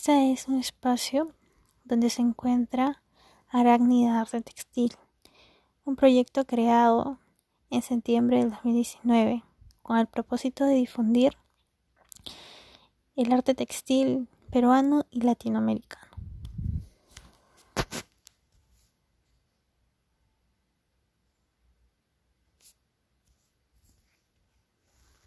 Este es un espacio donde se encuentra Arácnida Arte Textil, un proyecto creado en septiembre del 2019 con el propósito de difundir el arte textil peruano y latinoamericano.